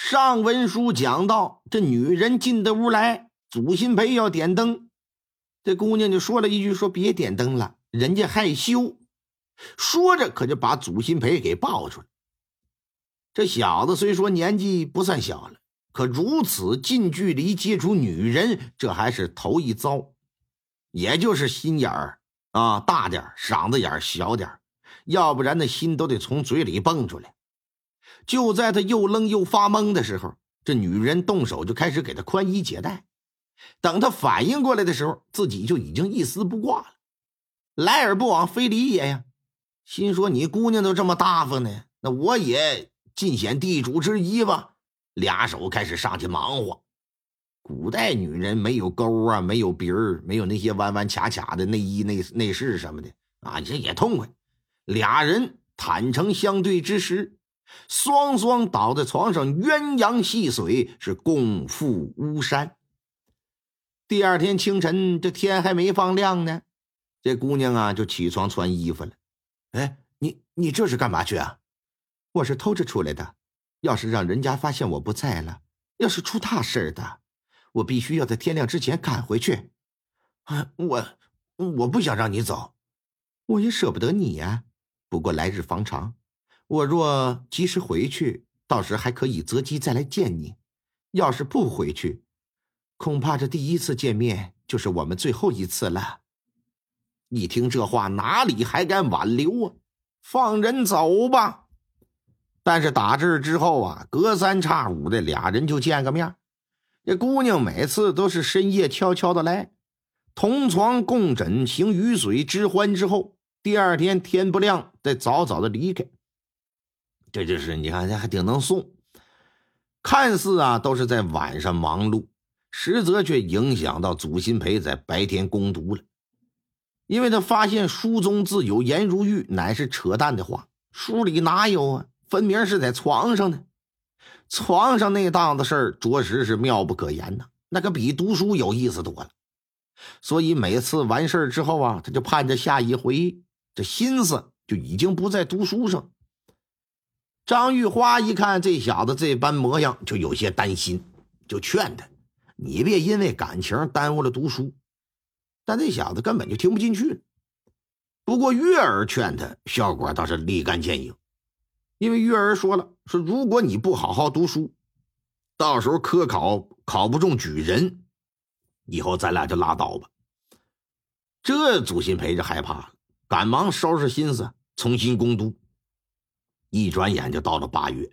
上文书讲到，这女人进的屋来，祖新培要点灯，这姑娘就说了一句：“说别点灯了，人家害羞。”说着，可就把祖新培给抱出来。这小子虽说年纪不算小了，可如此近距离接触女人，这还是头一遭。也就是心眼儿啊大点嗓子眼小点要不然那心都得从嘴里蹦出来。就在他又愣又发懵的时候，这女人动手就开始给他宽衣解带。等他反应过来的时候，自己就已经一丝不挂了。来而不往非礼也呀，心说你姑娘都这么大方呢，那我也尽显地主之谊吧。俩手开始上去忙活。古代女人没有沟啊，没有鼻儿，没有那些弯弯卡卡的内衣内内饰什么的啊，这也痛快。俩人坦诚相对之时。双双倒在床上，鸳鸯戏水，是共赴巫山。第二天清晨，这天还没放亮呢，这姑娘啊就起床穿衣服了。哎，你你这是干嘛去啊？我是偷着出来的。要是让人家发现我不在了，要是出大事的，我必须要在天亮之前赶回去。啊，我我不想让你走，我也舍不得你呀。不过来日方长。我若及时回去，到时还可以择机再来见你；要是不回去，恐怕这第一次见面就是我们最后一次了。一听这话，哪里还敢挽留啊？放人走吧。但是打这之后啊，隔三差五的俩人就见个面。这姑娘每次都是深夜悄悄的来，同床共枕，行鱼水之欢之后，第二天天不亮再早早的离开。这就是你看，这还挺能送。看似啊都是在晚上忙碌，实则却影响到祖新培在白天攻读了。因为他发现书中自有颜如玉，乃是扯淡的话。书里哪有啊？分明是在床上呢。床上那档子事儿，着实是妙不可言呐。那可比读书有意思多了。所以每次完事儿之后啊，他就盼着下一回，这心思就已经不在读书上。张玉花一看这小子这般模样，就有些担心，就劝他：“你别因为感情耽误了读书。”但这小子根本就听不进去。不过月儿劝他，效果倒是立竿见影。因为月儿说了：“说如果你不好好读书，到时候科考考不中举人，以后咱俩就拉倒吧。”这祖新培就害怕了，赶忙收拾心思，重新攻读。一转眼就到了八月，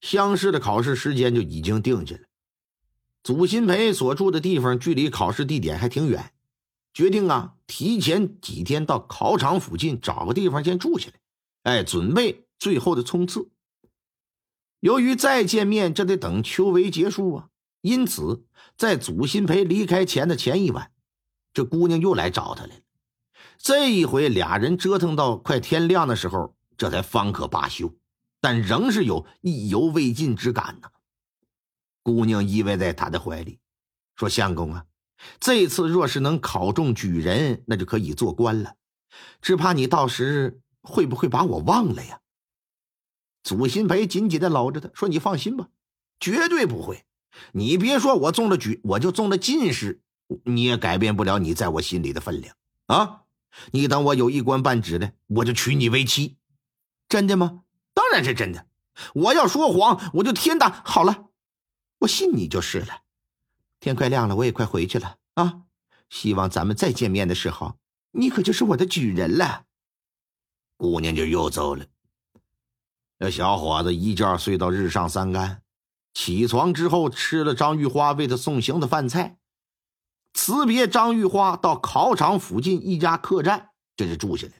乡试的考试时间就已经定下了。祖新培所住的地方距离考试地点还挺远，决定啊提前几天到考场附近找个地方先住下来，哎，准备最后的冲刺。由于再见面这得等秋闱结束啊，因此在祖新培离开前的前一晚，这姑娘又来找他来了。这一回俩人折腾到快天亮的时候。这才方可罢休，但仍是有意犹未尽之感呢。姑娘依偎在他的怀里，说：“相公啊，这次若是能考中举人，那就可以做官了。只怕你到时会不会把我忘了呀？”祖新培紧紧的搂着他，说：“你放心吧，绝对不会。你别说我中了举，我就中了进士，你也改变不了你在我心里的分量啊！你等我有一官半职的，我就娶你为妻。”真的吗？当然是真的。我要说谎，我就天大。好了，我信你就是了。天快亮了，我也快回去了啊！希望咱们再见面的时候，你可就是我的举人了。姑娘就又走了。那小伙子一觉睡到日上三竿，起床之后吃了张玉花为他送行的饭菜，辞别张玉花，到考场附近一家客栈，这就住下来。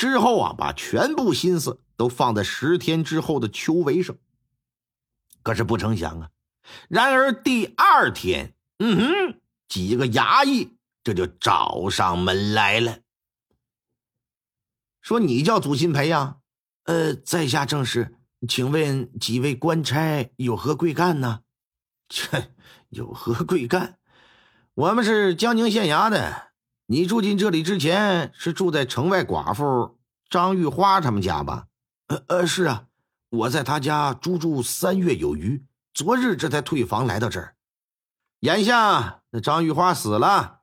之后啊，把全部心思都放在十天之后的秋闱上。可是不成想啊，然而第二天，嗯哼，几个衙役这就找上门来了，说：“你叫祖新培呀？呃，在下正是，请问几位官差有何贵干呢？切，有何贵干？我们是江宁县衙的。”你住进这里之前是住在城外寡妇张玉花他们家吧？呃呃，是啊，我在他家租住三月有余，昨日这才退房来到这儿。眼下那张玉花死了，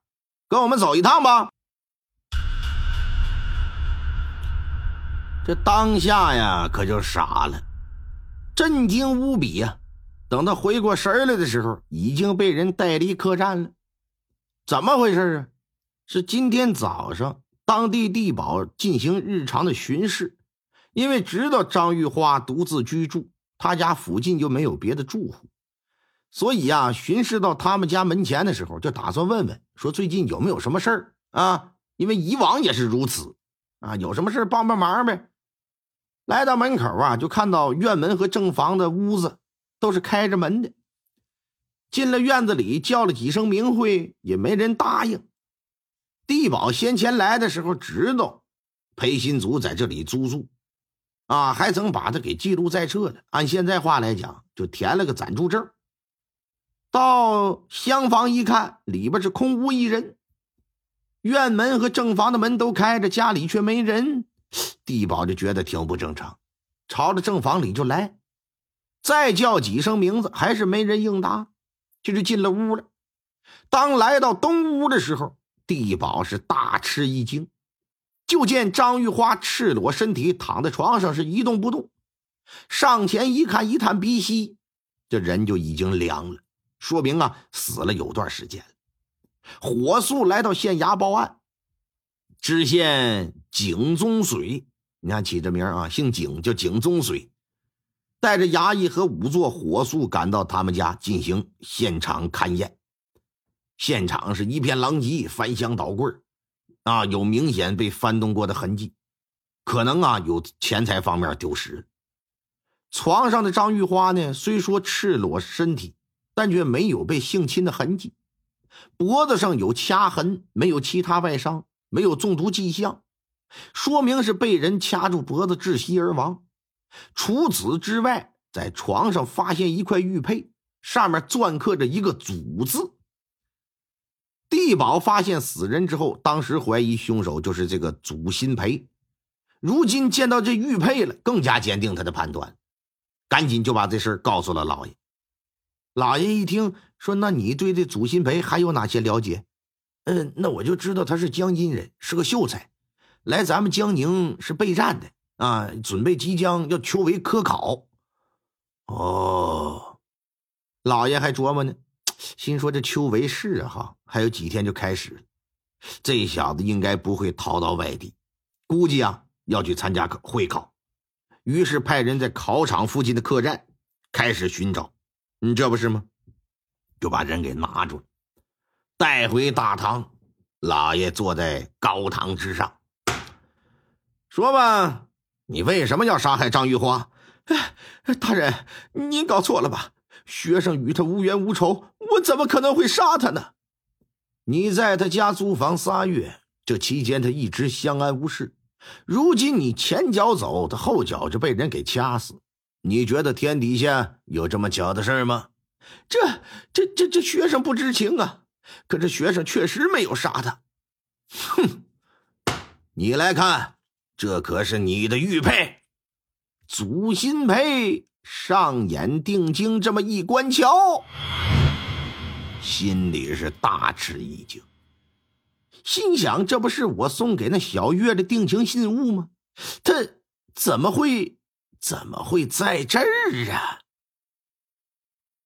跟我们走一趟吧。这当下呀，可就傻了，震惊无比呀！等他回过神来的时候，已经被人带离客栈了。怎么回事啊？是今天早上，当地地保进行日常的巡视，因为知道张玉花独自居住，他家附近又没有别的住户，所以呀，巡视到他们家门前的时候，就打算问问，说最近有没有什么事儿啊？因为以往也是如此啊，有什么事帮帮忙呗。来到门口啊，就看到院门和正房的屋子都是开着门的。进了院子里，叫了几声名讳，也没人答应。地保先前来的时候知道裴新祖在这里租住，啊，还曾把他给记录在册的。按现在话来讲，就填了个暂住证。到厢房一看，里边是空无一人，院门和正房的门都开着，家里却没人。地保就觉得挺不正常，朝着正房里就来，再叫几声名字，还是没人应答，这就进了屋了。当来到东屋的时候，地保是大吃一惊，就见张玉花赤裸身体躺在床上，是一动不动。上前一看，一探鼻息，这人就已经凉了，说明啊死了有段时间了。火速来到县衙报案。知县景宗水，你看起这名啊，姓景，叫景宗水，带着衙役和仵作火速赶到他们家进行现场勘验。现场是一片狼藉，翻箱倒柜啊，有明显被翻动过的痕迹，可能啊有钱财方面丢失。床上的张玉花呢，虽说赤裸身体，但却没有被性侵的痕迹，脖子上有掐痕，没有其他外伤。没有中毒迹象，说明是被人掐住脖子窒息而亡。除此之外，在床上发现一块玉佩，上面篆刻着一个“祖”字。地保发现死人之后，当时怀疑凶手就是这个祖新培。如今见到这玉佩了，更加坚定他的判断，赶紧就把这事告诉了老爷。老爷一听说，那你对这祖新培还有哪些了解？嗯，那我就知道他是江阴人，是个秀才，来咱们江宁是备战的啊，准备即将要求为科考。哦，老爷还琢磨呢，心说这秋闱是哈，还有几天就开始，这小子应该不会逃到外地，估计啊要去参加会考。于是派人在考场附近的客栈开始寻找，你这不是吗？就把人给拿住了。带回大堂，老爷坐在高堂之上，说吧，你为什么要杀害张玉花？哎大人，您搞错了吧？学生与他无冤无仇，我怎么可能会杀他呢？你在他家租房仨月，这期间他一直相安无事。如今你前脚走，他后脚就被人给掐死。你觉得天底下有这么巧的事吗？这、这、这、这学生不知情啊！可这学生确实没有杀他。哼，你来看，这可是你的玉佩。祖新培上眼定睛，这么一观瞧，心里是大吃一惊，心想：这不是我送给那小月的定情信物吗？他怎么会，怎么会在这儿啊？